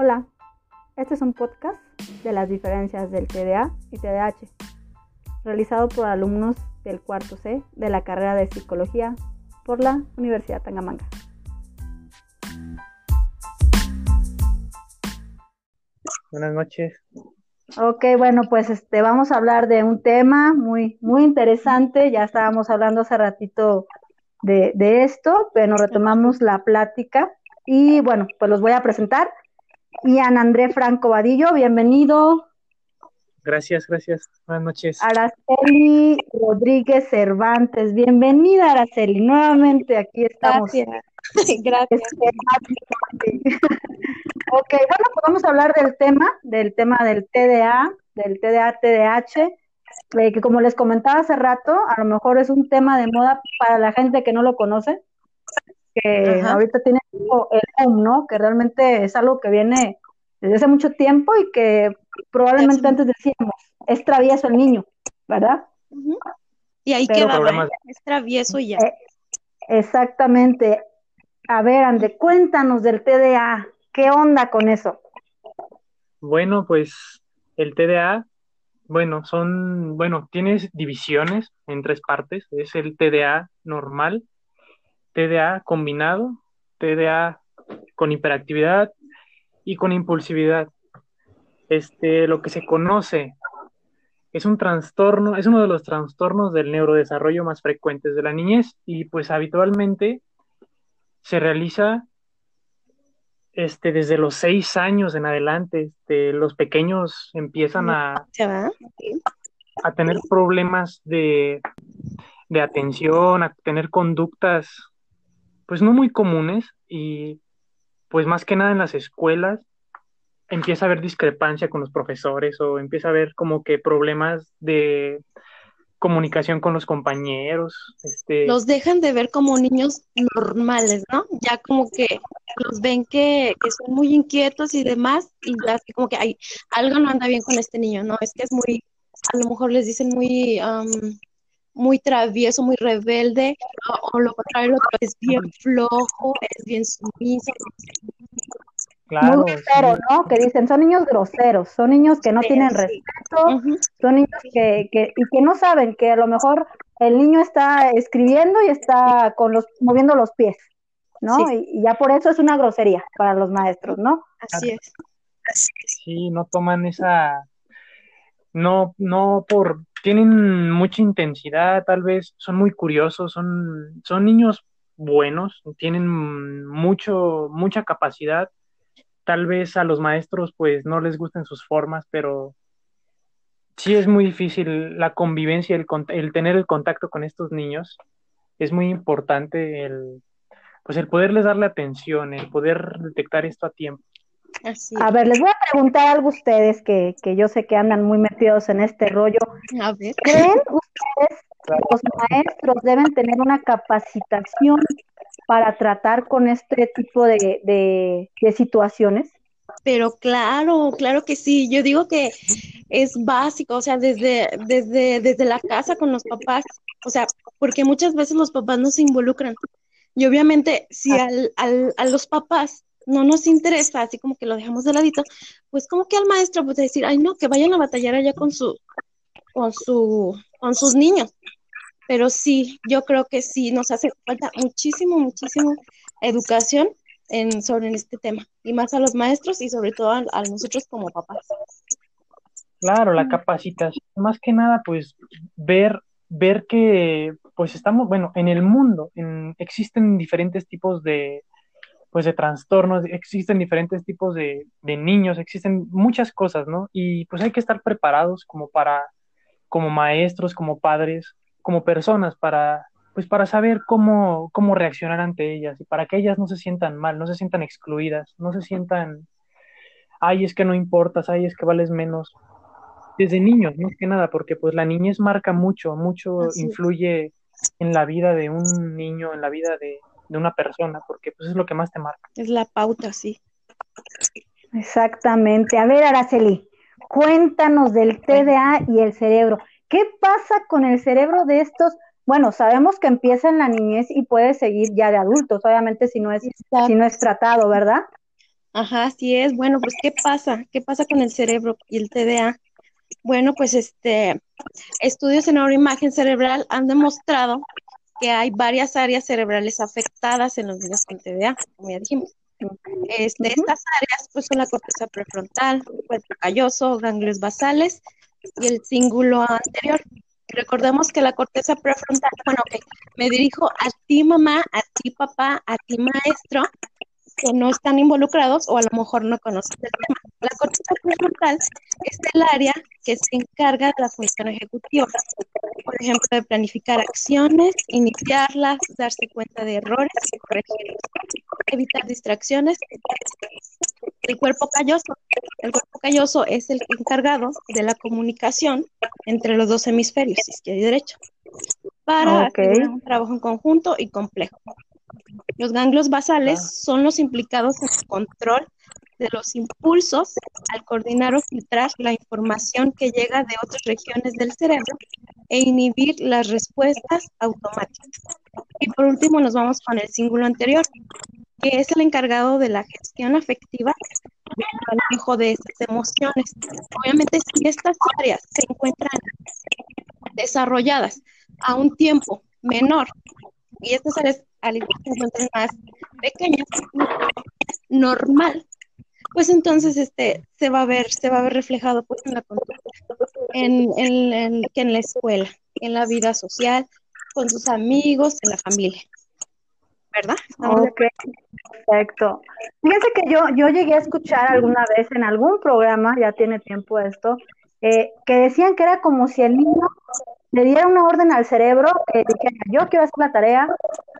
Hola, este es un podcast de las diferencias del TDA y TDAH, realizado por alumnos del cuarto C de la carrera de Psicología por la Universidad Tangamanga. Buenas noches. Ok, bueno, pues este, vamos a hablar de un tema muy, muy interesante. Ya estábamos hablando hace ratito de, de esto, pero retomamos la plática. Y bueno, pues los voy a presentar. Ian André Franco Vadillo, bienvenido. Gracias, gracias. Buenas noches. Araceli Rodríguez Cervantes, bienvenida Araceli. Nuevamente aquí estamos. Gracias. Gracias. ok, bueno, pues vamos a hablar del tema, del tema del TDA, del TDA-TDH, eh, que como les comentaba hace rato, a lo mejor es un tema de moda para la gente que no lo conoce, que Ajá. ahorita tiene el boom, ¿no? Que realmente es algo que viene desde hace mucho tiempo y que probablemente antes decíamos, es travieso el niño, ¿verdad? Y ahí Pero quedaba, problemas- ¿eh? es travieso y ya. Eh, Exactamente. A ver, Ande, cuéntanos del TDA. ¿Qué onda con eso? Bueno, pues el TDA, bueno, son, bueno, tienes divisiones en tres partes. Es el TDA normal, TDA combinado, TDA con hiperactividad y con impulsividad. Este, lo que se conoce es un trastorno, es uno de los trastornos del neurodesarrollo más frecuentes de la niñez y pues habitualmente se realiza este, desde los seis años en adelante. Este, los pequeños empiezan a, a tener problemas de, de atención, a tener conductas pues no muy comunes y pues más que nada en las escuelas empieza a haber discrepancia con los profesores o empieza a haber como que problemas de comunicación con los compañeros, este, Los dejan de ver como niños normales, ¿no? Ya como que los ven que, que son muy inquietos y demás, y ya así como que hay algo no anda bien con este niño, ¿no? Es que es muy, a lo mejor les dicen muy, am, muy travieso, muy rebelde, o, lo contrario, es bien flojo, es bien sumiso. claro, Muy grosero, sí, ¿no? Que dicen, son niños groseros, son niños que no Sí, tienen sí. respeto, son niños que, que, y que no saben que a lo mejor el niño está escribiendo y está con los, moviendo los pies, ¿no? Sí. Y, y ya por eso es una grosería para los maestros, ¿no? Así es. sí, no toman esa, no, no por, tienen mucha intensidad, tal vez son muy curiosos, son, son niños buenos, tienen mucho, mucha capacidad. Tal vez a los maestros pues no les gusten sus formas, pero sí es muy difícil la convivencia, el, el tener el contacto con estos niños. Es muy importante el, pues el poderles darle atención, el poder detectar esto a tiempo. Así A ver, les voy a preguntar algo a ustedes que, que yo sé que andan muy metidos en este rollo. A ver. ¿Creen ustedes que los maestros deben tener una capacitación para tratar con este tipo de, de, de situaciones? Pero claro, claro que sí. Yo digo que es básico, o sea, desde, desde, desde la casa con los papás, o sea, porque muchas veces los papás no se involucran. Y obviamente, si al, al, a los papás no nos interesa, así como que lo dejamos de ladito, pues como que al maestro, pues decir, ay no, que vayan a batallar allá con su, con su, con sus niños. Pero sí, yo creo que sí, nos hace falta muchísimo, muchísimo educación en, sobre este tema, y más a los maestros y sobre todo a, a nosotros como papás. Claro, la capacitación, más que nada, pues ver, ver que, pues estamos, bueno, en el mundo en- existen diferentes tipos de, pues de trastornos, existen diferentes tipos de, de niños, existen muchas cosas, ¿no? Y pues hay que estar preparados como para, como maestros, como padres, como personas para, pues para saber cómo, cómo reaccionar ante ellas y para que ellas no se sientan mal, no se sientan excluidas, no se sientan, ay, es que no importas, ay, es que vales menos desde niños, más que nada, porque pues la niñez marca mucho, mucho Así es. influye en la vida de un niño, en la vida de, de una persona, porque pues es lo que más te marca. Es la pauta, sí. Exactamente. A ver, Araceli, cuéntanos del TDA y el cerebro. ¿Qué pasa con el cerebro de estos? Bueno, sabemos que empieza en la niñez y puede seguir ya de adultos, obviamente si no es, si no es tratado, ¿verdad? Ajá, así es. Bueno, pues ¿qué pasa? ¿Qué pasa con el cerebro y el TDA? Bueno, pues este estudios en neuroimagen cerebral han demostrado que hay varias áreas cerebrales afectadas en los niños con TDA, como ya dijimos. Este, Estas áreas pues son la corteza prefrontal, cuerpo calloso, ganglios basales y el cíngulo anterior. Recordemos que la corteza prefrontal, bueno, que me dirijo a ti mamá, a ti papá, a ti maestro, que no están involucrados o a lo mejor no conocen el tema. La corteza prefrontal es el área que se encarga de la función ejecutiva, por ejemplo, de planificar acciones, iniciarlas, darse cuenta de errores y corregirlos, evitar distracciones. El cuerpo calloso. El cuerpo calloso es el encargado de la comunicación entre los dos hemisferios, izquierdo y derecho, para un trabajo en conjunto y complejo. Los ganglios basales ah. son los implicados en el control de los impulsos al coordinar o filtrar la información que llega de otras regiones del cerebro e inhibir las respuestas automáticas. Y por último nos vamos con el cíngulo anterior, que es el encargado de la gestión afectiva y el manejo de esas emociones. Obviamente, si estas áreas se encuentran desarrolladas a un tiempo menor y estas áreas al igual que encuentran más pequeñas, normal, pues entonces este se va a ver, se va a ver reflejado pues en la conducta, en, en, en la escuela, en la vida social, con sus amigos, en la familia. ¿Verdad? Ok, perfecto. Fíjense que yo, yo llegué a escuchar alguna vez en algún programa, ya tiene tiempo esto, eh, que decían que era como si el niño le diera una orden al cerebro que dijera, yo quiero hacer la tarea,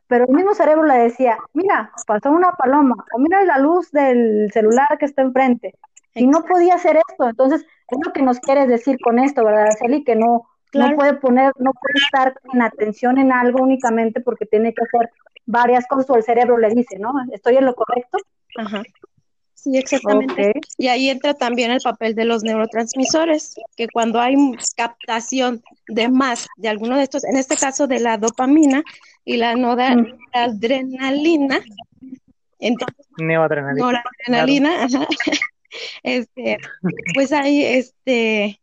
pero el mismo cerebro le decía, mira, pasó una paloma, o mira la luz del celular que está enfrente. Y no podía hacer esto. Entonces, es lo que nos quieres decir con esto, ¿verdad, Araceli? Que no, no puede poner, no puede estar en atención en algo únicamente porque tiene que hacer varias cosas o el cerebro le dice, ¿no? ¿Estoy en lo correcto? Ajá. Sí, exactamente. Y ahí entra también el papel de los neurotransmisores, que cuando hay captación de más de alguno de estos, en este caso de la dopamina y la noradrenalina, entonces, noradrenalina, este, pues ahí, este,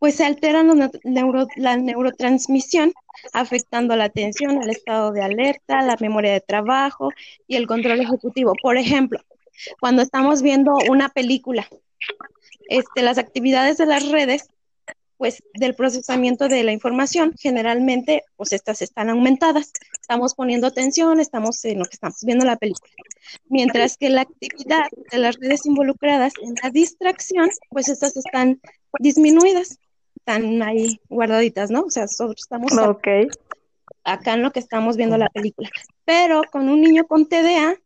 pues se alteran los neuro, la neurotransmisión, afectando la atención, el estado de alerta, la memoria de trabajo y el control ejecutivo. Por ejemplo, cuando estamos viendo una película. Este, las actividades de las redes, pues del procesamiento de la información, generalmente, pues estas están aumentadas. Estamos poniendo atención, estamos en lo que estamos viendo la película. Mientras que la actividad de las redes involucradas en la distracción, pues estas están disminuidas, están ahí guardaditas, ¿no? O sea, estamos acá en lo que estamos viendo la película. Pero con un niño con TDA,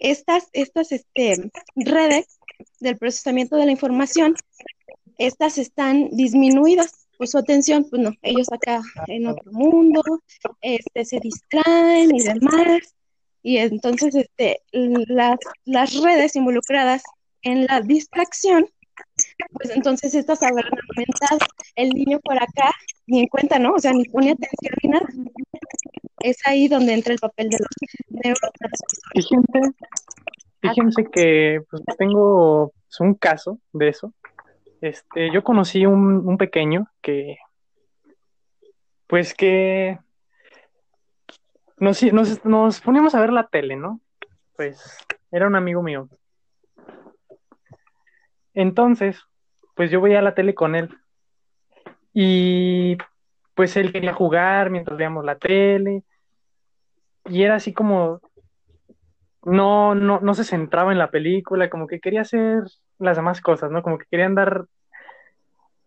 estas, estas este, redes del procesamiento de la información, estas están disminuidas, pues su atención, pues no, ellos acá en otro mundo, este, se distraen y demás, y entonces este, las, las redes involucradas en la distracción, pues entonces estas habrán aumentado, el niño por acá ni en cuenta, ¿no? O sea, ni pone atención ni nada es ahí donde entra el papel de los neurotransmisores. Fíjense, que pues, tengo pues, un caso de eso. Este, yo conocí un, un pequeño que, pues que nos, nos, nos poníamos a ver la tele, ¿no? Pues era un amigo mío. Entonces, pues yo veía la tele con él. Y pues él quería jugar mientras veíamos la tele y era así como no, no, no se centraba en la película, como que quería hacer las demás cosas, ¿no? Como que quería andar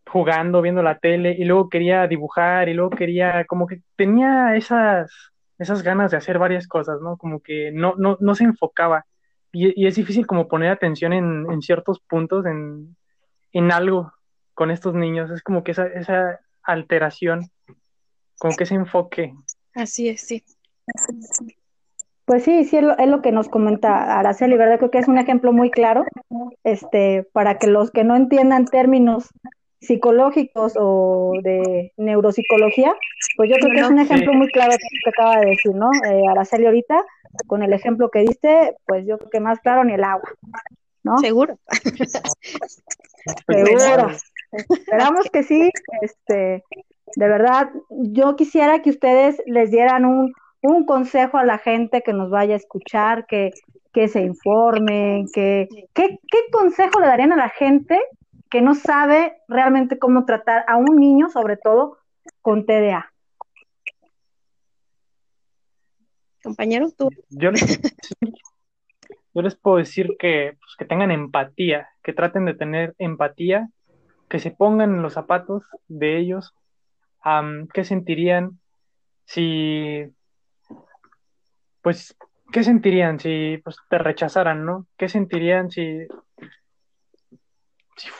jugando, viendo la tele, y luego quería dibujar, y luego quería, como que tenía esas, esas ganas de hacer varias cosas, ¿no? Como que no, no, no se enfocaba. Y, es difícil como poner atención en, en ciertos puntos, en, en, algo con estos niños. Es como que esa, esa alteración como que ese enfoque. Así es, sí. Pues sí, sí, es lo, que nos comenta Araceli, ¿verdad? Creo que es un ejemplo muy claro este, para que los que no entiendan términos psicológicos o de neuropsicología, pues yo creo que es un ejemplo muy claro que acaba de decir, ¿no? Eh, Araceli ahorita, con el ejemplo que diste, pues yo creo que más claro ni el agua. ¿no? Seguro. Seguro. Esperamos que sí. Este, de verdad, yo quisiera que ustedes les dieran un, un consejo a la gente que nos vaya a escuchar, que, que se informen, que, ¿qué, ¿qué consejo le darían a la gente que no sabe realmente cómo tratar a un niño, sobre todo con TDA? Compañero, tú. Yo les, yo les puedo decir que, pues, que tengan empatía, que traten de tener empatía, que se pongan en los zapatos de ellos, am, qué sentirían si, pues, qué sentirían si pues, te rechazaran, ¿no? ¿Qué sentirían si,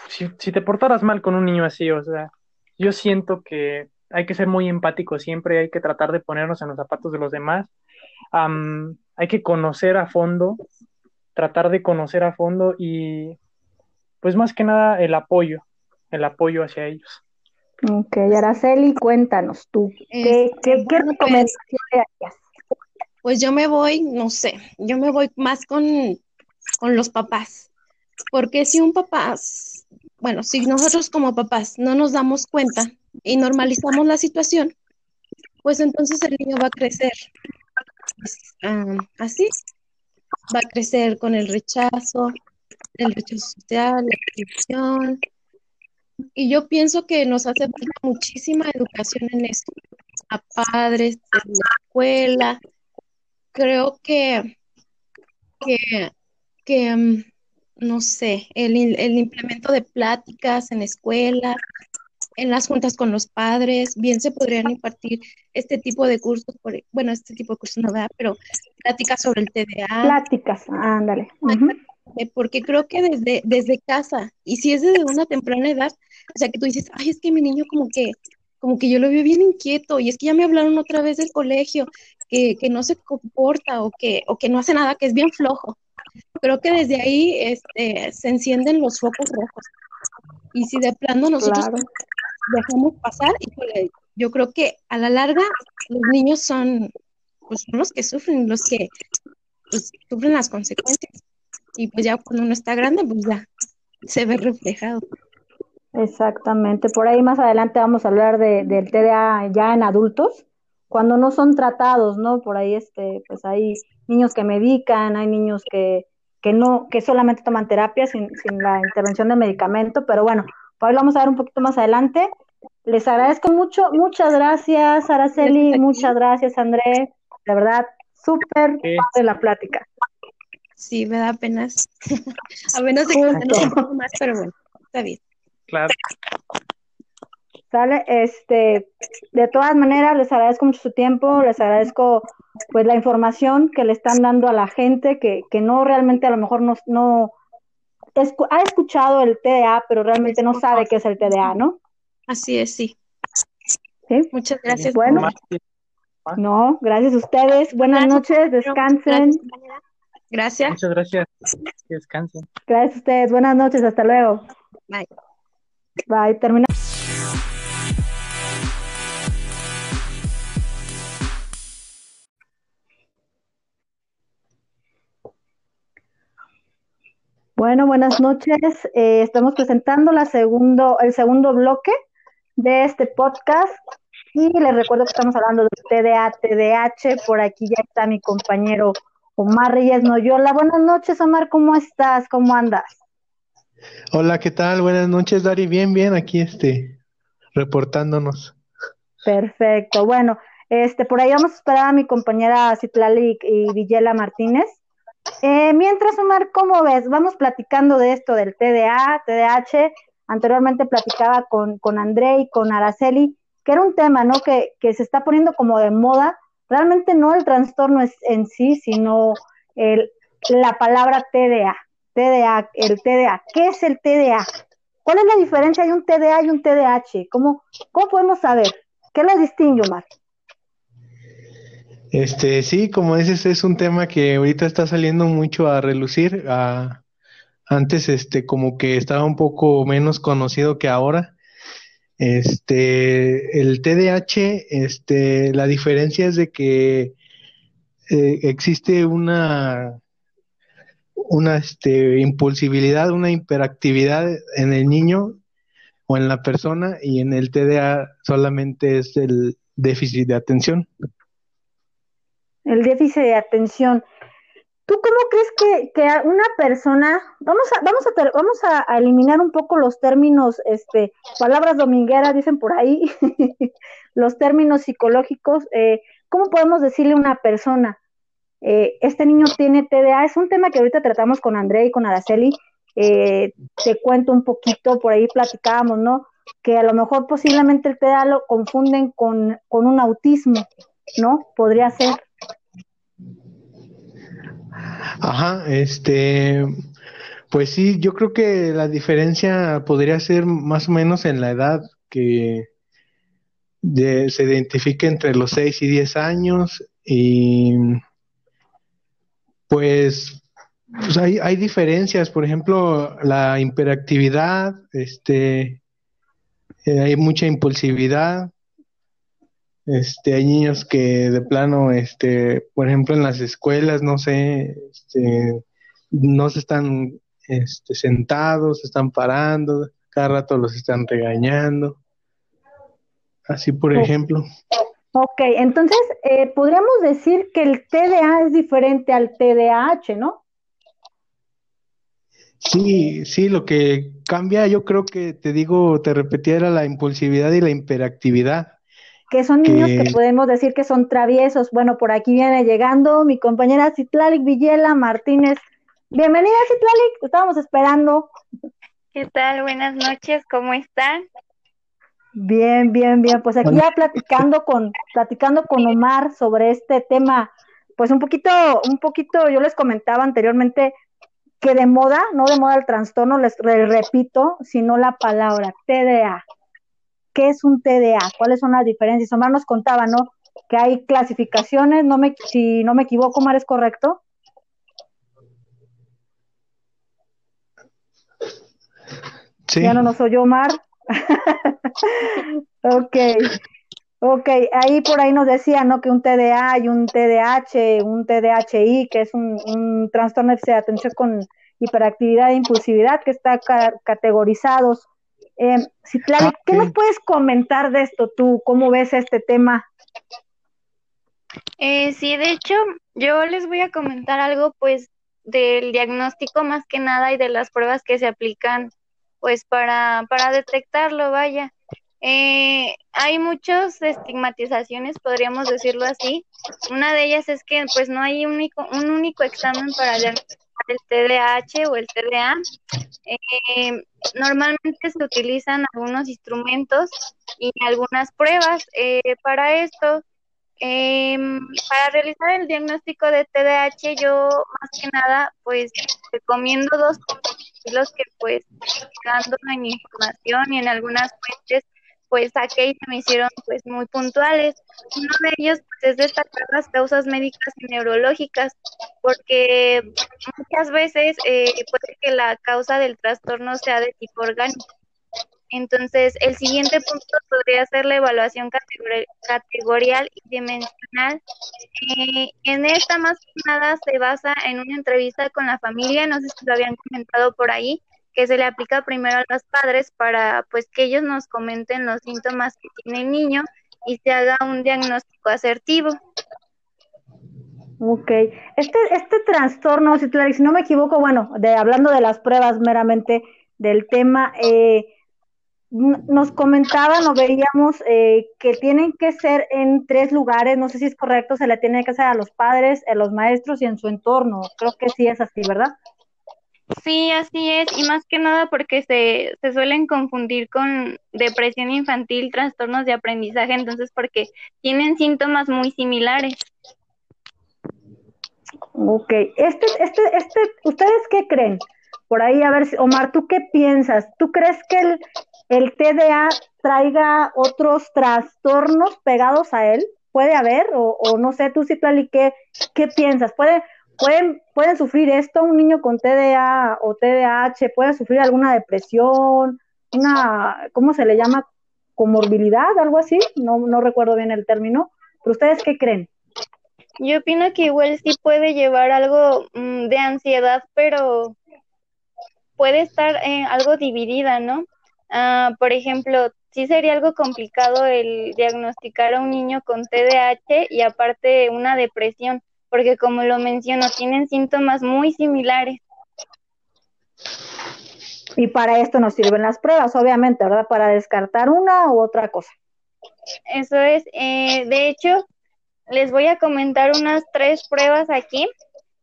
si, te portaras mal con un niño así? O sea, yo siento que hay que ser muy empático siempre, hay que tratar de ponernos en los zapatos de los demás hay que conocer a fondo, tratar de conocer a fondo y pues más que nada el apoyo, el apoyo hacia ellos. Ok, Araceli, cuéntanos tú, ¿qué, Este, qué, qué bueno, recomendación le harías? Pues yo me voy, no sé, yo me voy más con, con los papás. Porque si un papá, bueno, si nosotros como papás no nos damos cuenta y normalizamos la situación, pues entonces el niño va a crecer pues, ah, así, va a crecer con el rechazo, el rechazo social, la exclusión. Y yo pienso que nos hace falta muchísima educación en esto, a padres, en la escuela. Creo que, que, que, mm, no sé, el, el implemento de pláticas en escuela, en las juntas con los padres, bien se podrían impartir este tipo de cursos, por, bueno, este tipo de cursos no da, pero pláticas sobre el TDA, Pláticas, ándale. porque creo que desde, desde casa, y si es desde una temprana edad, o sea, que tú dices, ay, es que mi niño como que, como que yo lo veo bien inquieto, y es que ya me hablaron otra vez del colegio, que, que no se comporta o que, o que no hace nada, que es bien flojo. Creo que desde ahí este, se encienden los focos rojos. Y si de plano nosotros Claro. dejamos pasar, híjole, yo creo que a la larga los niños son, pues, son los que sufren, los que pues, sufren las consecuencias. Y pues ya cuando uno está grande, pues ya se ve reflejado. Exactamente. Por ahí más adelante vamos a hablar de, del TDA ya en adultos, cuando no son tratados, ¿no? Por ahí este, pues hay niños que medican, hay niños que, que no, que solamente toman terapia sin, sin la intervención de medicamento, pero bueno, por ahí lo vamos a ver un poquito más adelante. Les agradezco mucho, muchas gracias, Araceli, muchas gracias, André. De verdad, súper Sí. padre la plática. Sí, me da apenas, apenas de contarnos un poco más, pero bueno, está bien. Claro, ¿Sale? Este, de todas maneras, les agradezco mucho su tiempo, les agradezco pues la información que le están dando a la gente que, que no realmente a lo mejor no, no escu- ha escuchado el TDA, pero realmente no sabe qué es el TDA, ¿no? Así es, sí. ¿Sí? Muchas gracias. Bueno. No, gracias a ustedes. Buenas Gracias, noches, descansen. Gracias, muchas gracias. Que descansen. Gracias a ustedes. Buenas noches, hasta luego. Bye. Bye. Termina. Bueno, buenas noches. Eh, estamos presentando la segundo, el segundo bloque de este podcast y les recuerdo que estamos hablando de TDA, TDH. Por aquí ya está mi compañero Omar Reyes Noyola. Buenas noches, Omar. ¿Cómo estás? ¿Cómo andas? Hola, ¿qué tal? Buenas noches, Dari. Bien, bien, aquí este, reportándonos. Perfecto. Bueno, este, por ahí vamos a esperar a mi compañera Citlali y Villela Martínez. Eh, mientras, Omar, ¿cómo ves? Vamos platicando de esto del TDA, TDAH. Anteriormente platicaba con, con André y con Araceli, que era un tema, ¿no? Que, que se está poniendo como de moda. Realmente no el trastorno es en sí, sino el, la palabra TDA. TDA, el TDA. ¿Qué es el TDA? ¿Cuál es la diferencia de un TDA y un TDAH? ¿Cómo, cómo podemos saber? ¿Qué lo distingue, Omar? Este, sí, como dices, es un tema que ahorita está saliendo mucho a relucir. antes, este, como que estaba un poco menos conocido que ahora. Este, el TDAH, este, la diferencia es de que eh, existe una, una este, impulsibilidad, una hiperactividad en el niño o en la persona y en el TDA solamente es el déficit de atención. El déficit de atención. ¿Tú cómo crees que, una persona, vamos a, vamos a, vamos a, eliminar un poco los términos, este, palabras domingueras, dicen por ahí, los términos psicológicos, eh, ¿cómo podemos decirle a una persona, eh, este niño tiene TDA? Es un tema que ahorita tratamos con André y con Araceli, eh, te cuento un poquito, por ahí platicábamos, ¿no? Que a lo mejor posiblemente el TDA lo confunden con, con un autismo, ¿no? Podría ser. Ajá, este, pues sí, yo creo que la diferencia podría ser más o menos en la edad que se identifica entre los 6 y 10 años y pues, pues hay, hay diferencias, por ejemplo, la hiperactividad, este, eh, hay mucha impulsividad, este, hay niños que de plano, este, por ejemplo, en las escuelas, no sé, este, no se están este, sentados, se están parando, cada rato los están regañando. Así, por ejemplo. Ok, entonces eh, podríamos decir que el TDA es diferente al TDAH, ¿no? Sí, sí, lo que cambia, yo creo que te digo, te repetía, era la impulsividad y la hiperactividad que son niños que... podemos decir que son traviesos. Bueno, por aquí viene llegando mi compañera Citlalic Villela Martínez. Bienvenida, Citlalic, estábamos esperando. ¿Qué tal? Buenas noches, ¿cómo están? Bien, bien, bien. Pues aquí ya platicando con, platicando con Omar sobre este tema, pues un poquito, un poquito, yo les comentaba anteriormente que de moda, no de moda el trastorno, les repito, sino la palabra TDA. ¿Qué es un TDA? ¿Cuáles son las diferencias? Omar nos contaba, ¿no? Que hay clasificaciones, no me, si no me equivoco, Omar, ¿es correcto? Sí. Ya no nos oyó Omar. ok. Ok, ahí por ahí nos decía, ¿no? Que un TDA y un TDAH, un TDHI, que es un, trastorno de atención con hiperactividad e impulsividad, que está categorizados eh, ah, ¿qué nos puedes comentar de esto tú? ¿Cómo ves este tema? Eh, sí, de hecho, yo les voy a comentar algo, pues, del diagnóstico más que nada y de las pruebas que se aplican, pues, para, para detectarlo, vaya. Eh, hay muchas estigmatizaciones, podríamos decirlo así. Una de ellas es que, pues, no hay único, un único examen para diagnosticar el TDAH o el TDA. Eh, normalmente se utilizan algunos instrumentos y algunas pruebas. Eh, para esto, em, para realizar el diagnóstico de TDAH, yo más que nada, pues recomiendo dos los que pues dando en información y en algunas fuentes pues se me hicieron pues muy puntuales. Uno de ellos pues, es destacar las causas médicas y neurológicas, porque muchas veces eh, puede que la causa del trastorno sea de tipo orgánico. Entonces, el siguiente punto podría ser la evaluación categorial y dimensional. Eh, en esta más que nada se basa en una entrevista con la familia, no sé si lo habían comentado por ahí, que se le aplica primero a los padres para pues que ellos nos comenten los síntomas que tiene el niño y se haga un diagnóstico asertivo. Ok, este, este trastorno, si, no me equivoco, bueno, de, hablando de las pruebas meramente del tema, eh, nos comentaban o veíamos eh, que tienen que ser en tres lugares, no sé si es correcto, se le tiene que hacer a los padres, a los maestros y en su entorno, creo que sí es así, ¿verdad? Sí, así es, y más que nada porque se, se suelen confundir con depresión infantil, trastornos de aprendizaje, entonces porque tienen síntomas muy similares. Ok, este, este, este, ¿ustedes qué creen? Por ahí, a ver, Omar, ¿tú qué piensas? ¿Tú crees que el, el TDA traiga otros trastornos pegados a él? ¿Puede haber? O, o no sé, tú sí, ¿qué, qué piensas? ¿Puede, pueden, pueden sufrir esto, un niño con TDA o TDAH puede sufrir alguna depresión, una, ¿cómo se le llama? Comorbilidad, algo así, no, recuerdo bien el término, pero ustedes qué creen? Yo opino que igual sí puede llevar algo mm, de ansiedad, pero puede estar en algo dividida, ¿no? Ah, por ejemplo, sí sería algo complicado el diagnosticar a un niño con TDAH y aparte una depresión, porque como lo menciono, tienen síntomas muy similares. Y para esto nos sirven las pruebas, obviamente, ¿verdad? Para descartar una u otra cosa. Eso es. Eh, de hecho, les voy a comentar unas tres pruebas aquí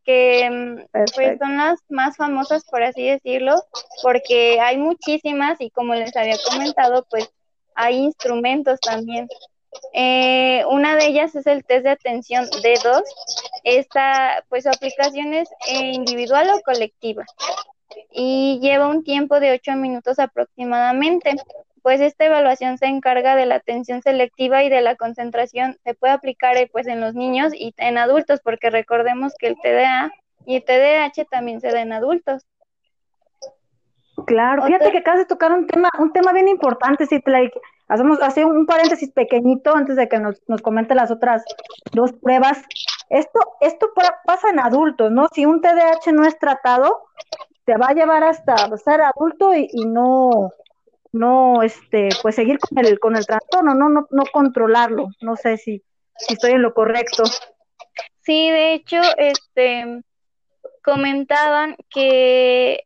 que mm, pues, son las más famosas, por así decirlo, porque hay muchísimas y como les había comentado, pues hay instrumentos también. Eh, una de ellas es el test de atención D2. Esta, pues su aplicación es eh, individual o colectiva y lleva un tiempo de ocho minutos aproximadamente pues esta evaluación se encarga de la atención selectiva y de la concentración. Se puede aplicar eh, pues en los niños y en adultos, porque recordemos que el TDA y el TDAH también se da en adultos. Claro, fíjate que acabas de tocar un tema, un tema bien importante, si hacemos así un paréntesis pequeñito antes de que nos, nos comente las otras dos pruebas. Esto, esto pasa en adultos, ¿no? Si un TDAH no es tratado, te va a llevar hasta ser adulto y no, no, este, pues seguir con el, con el trastorno, no, no, no controlarlo. No sé si, si estoy en lo correcto. Sí, de hecho, este, comentaban que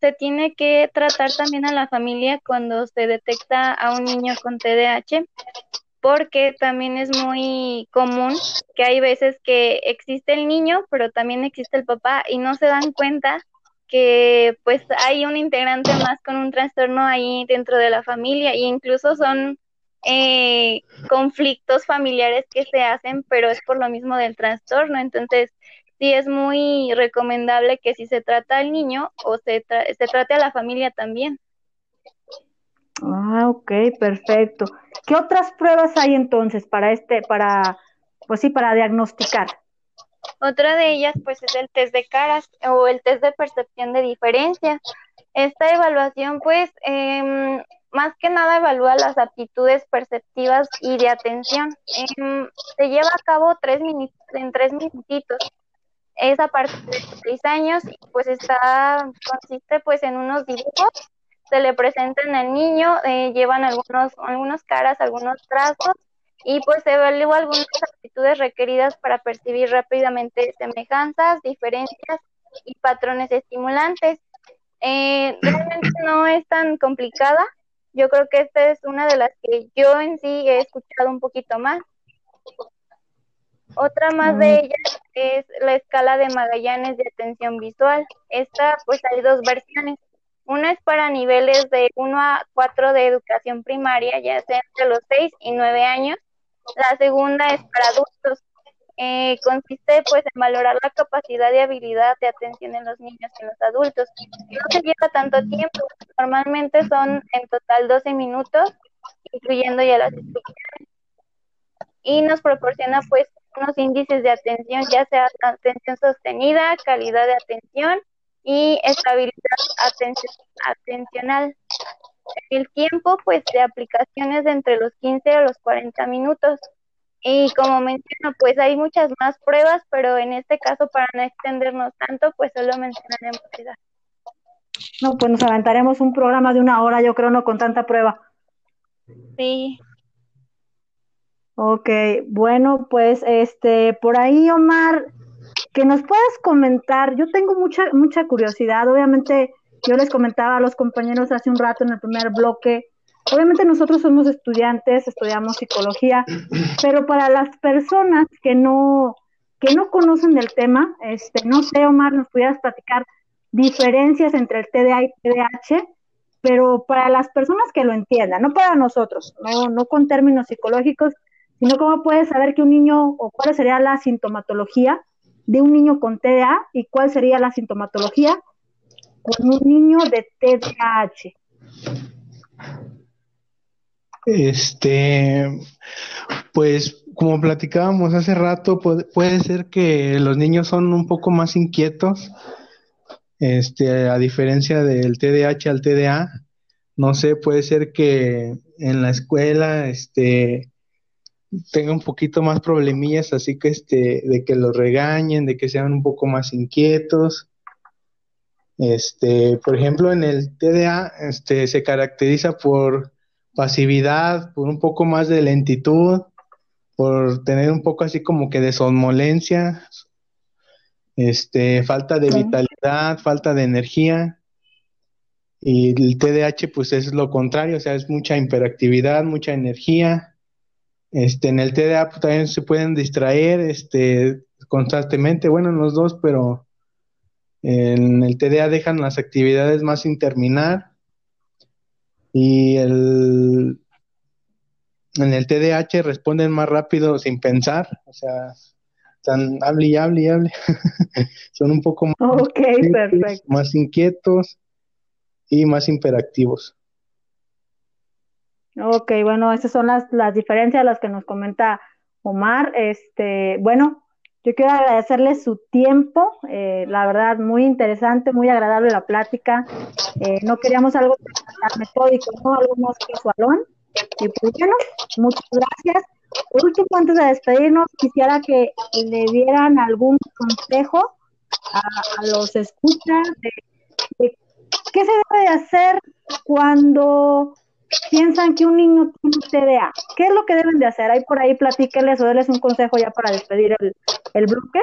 se tiene que tratar también a la familia cuando se detecta a un niño con TDAH, porque también es muy común que hay veces que existe el niño, pero también existe el papá y no se dan cuenta que pues hay un integrante más con un trastorno ahí dentro de la familia e incluso son eh, conflictos familiares que se hacen, pero es por lo mismo del trastorno. Entonces, sí es muy recomendable que si se trata al niño o se, se trate a la familia también. Ah, ok, perfecto. ¿Qué otras pruebas hay entonces para este, para, pues sí, para diagnosticar? Otra de ellas, pues, es el test de caras o el test de percepción de diferencias. Esta evaluación, pues, eh, más que nada evalúa las aptitudes perceptivas y de atención. Eh, se lleva a cabo tres en tres minutitos. Es a partir de seis años y pues está, consiste pues en unos dibujos, se le presentan al niño, eh, llevan algunos, algunos caras, algunos trazos y pues se evalúa algunas aptitudes requeridas para percibir rápidamente semejanzas, diferencias y patrones estimulantes. Eh, realmente no es tan complicada. Yo creo que esta es una de las que yo en sí he escuchado un poquito más. Otra más de mm. ellas es la escala de Magallanes de atención visual. Esta, pues hay dos versiones. Una es para niveles de 1 a 4 de educación primaria, ya sea entre los 6 y 9 años, la segunda es para adultos. Eh, consiste pues en valorar la capacidad y habilidad de atención en los niños y en los adultos. No se lleva tanto tiempo, normalmente son en total 12 minutos, incluyendo ya las instrucciones. Y nos proporciona pues unos índices de atención, ya sea atención sostenida, calidad de atención y estabilidad atencional. El tiempo, pues, de aplicaciones de entre los 15 a los 40 minutos. Y como menciono, pues hay muchas más pruebas, pero en este caso, para no extendernos tanto, pues solo mencionaremos. No, pues nos aventaremos un programa de una hora, yo creo, no con tanta prueba. Sí. Ok, bueno, pues este, por ahí, Omar, que nos puedas comentar, yo tengo mucha, mucha curiosidad, obviamente yo les comentaba a los compañeros hace un rato en el primer bloque, obviamente nosotros somos estudiantes, estudiamos psicología, pero para las personas que no, que no conocen del tema, este, no sé, Omar, nos pudieras platicar diferencias entre el TDA y TDAH, pero para las personas que lo entiendan, no para nosotros, no, no con términos psicológicos, sino cómo puedes saber que un niño o cuál sería la sintomatología de un niño con TDA y cuál sería la sintomatología con un niño de TDAH? Este, pues como platicábamos hace rato, puede, ser que los niños son un poco más inquietos, este, a diferencia del TDAH al TDA. No sé, puede ser que en la escuela, este, tenga un poquito más problemillas, así que este, de que los regañen, de que sean un poco más inquietos. Este, por ejemplo, en el TDA, este, se caracteriza por pasividad, por un poco más de lentitud, por tener un poco así como que de somnolencia, este, falta de vitalidad, falta de energía. Y el TDAH pues es lo contrario, o sea, es mucha hiperactividad, mucha energía. Este, en el TDA pues, también se pueden distraer este, constantemente, bueno, en los dos, pero en el TDA dejan las actividades más sin terminar. Y el, en el TDAH responden más rápido sin pensar, o sea, están hable y hable y hable. Son un poco más, más inquietos y más imperactivos. Ok, bueno, esas son las, las diferencias las que nos comenta Omar. Este, bueno, yo quiero agradecerle su tiempo, eh, la verdad, muy interesante, muy agradable la plática. Eh, no queríamos algo metódico, ¿no? algo más casualón. Y pues bueno, muchas gracias. Último, antes de despedirnos, quisiera que le dieran algún consejo a, los escuchas de, qué se debe de hacer cuando piensan que un niño tiene TDA. ¿Qué es lo que deben de hacer? Ahí por ahí platíquenles o denles un consejo ya para despedir el, el bloque.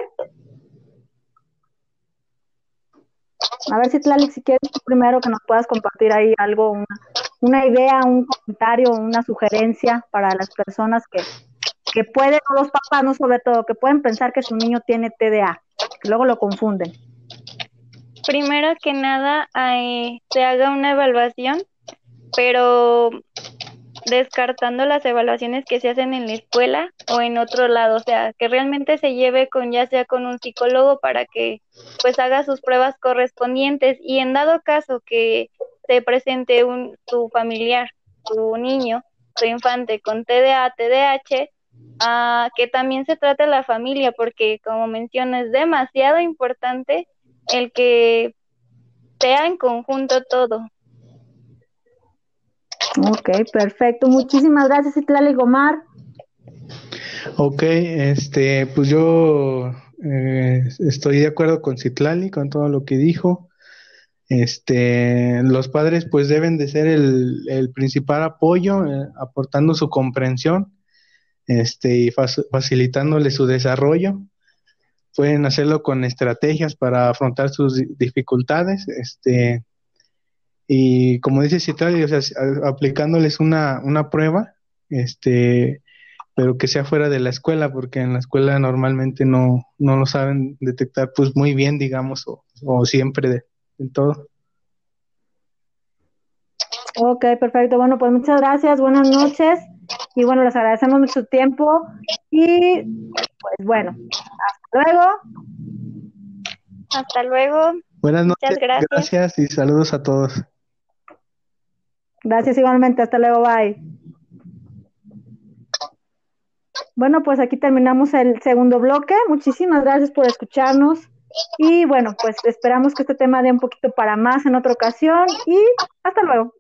A ver si Tlalik, si quieres tú primero que nos puedas compartir ahí algo, una, una idea, un comentario, una sugerencia para las personas que, que pueden, o los papás no sobre todo, que pueden pensar que su niño tiene TDA, que luego lo confunden. Primero que nada, se haga una evaluación, pero descartando las evaluaciones que se hacen en la escuela o en otro lado, o sea, que realmente se lleve con ya sea con un psicólogo para que pues haga sus pruebas correspondientes y en dado caso que se presente un tu familiar, tu niño, tu infante con TDA, TDAH, ah, que también se trate la familia porque como menciono es demasiado importante el que sea en conjunto todo, Ok, perfecto. Muchísimas gracias, Itlali Gomar. Ok, este, pues yo eh, estoy de acuerdo con Citlali, con todo lo que dijo. Este, los padres pues deben de ser el, principal apoyo, eh, aportando su comprensión, este, y facilitándole su desarrollo. Pueden hacerlo con estrategias para afrontar sus dificultades, este, y como dice Citali, o sea, aplicándoles una, una prueba, este, pero que sea fuera de la escuela, porque en la escuela normalmente no, no lo saben detectar pues muy bien, digamos, o, siempre de, todo. Ok, perfecto. Bueno, pues muchas gracias, buenas noches. Y bueno, les agradecemos mucho tiempo. Y pues bueno, hasta luego. Hasta luego. Buenas noches. gracias. gracias y saludos a todos. Gracias igualmente, hasta luego, bye. Bueno, pues aquí terminamos el segundo bloque. Muchísimas gracias por escucharnos. Y bueno, pues esperamos que este tema dé un poquito para más en otra ocasión y hasta luego.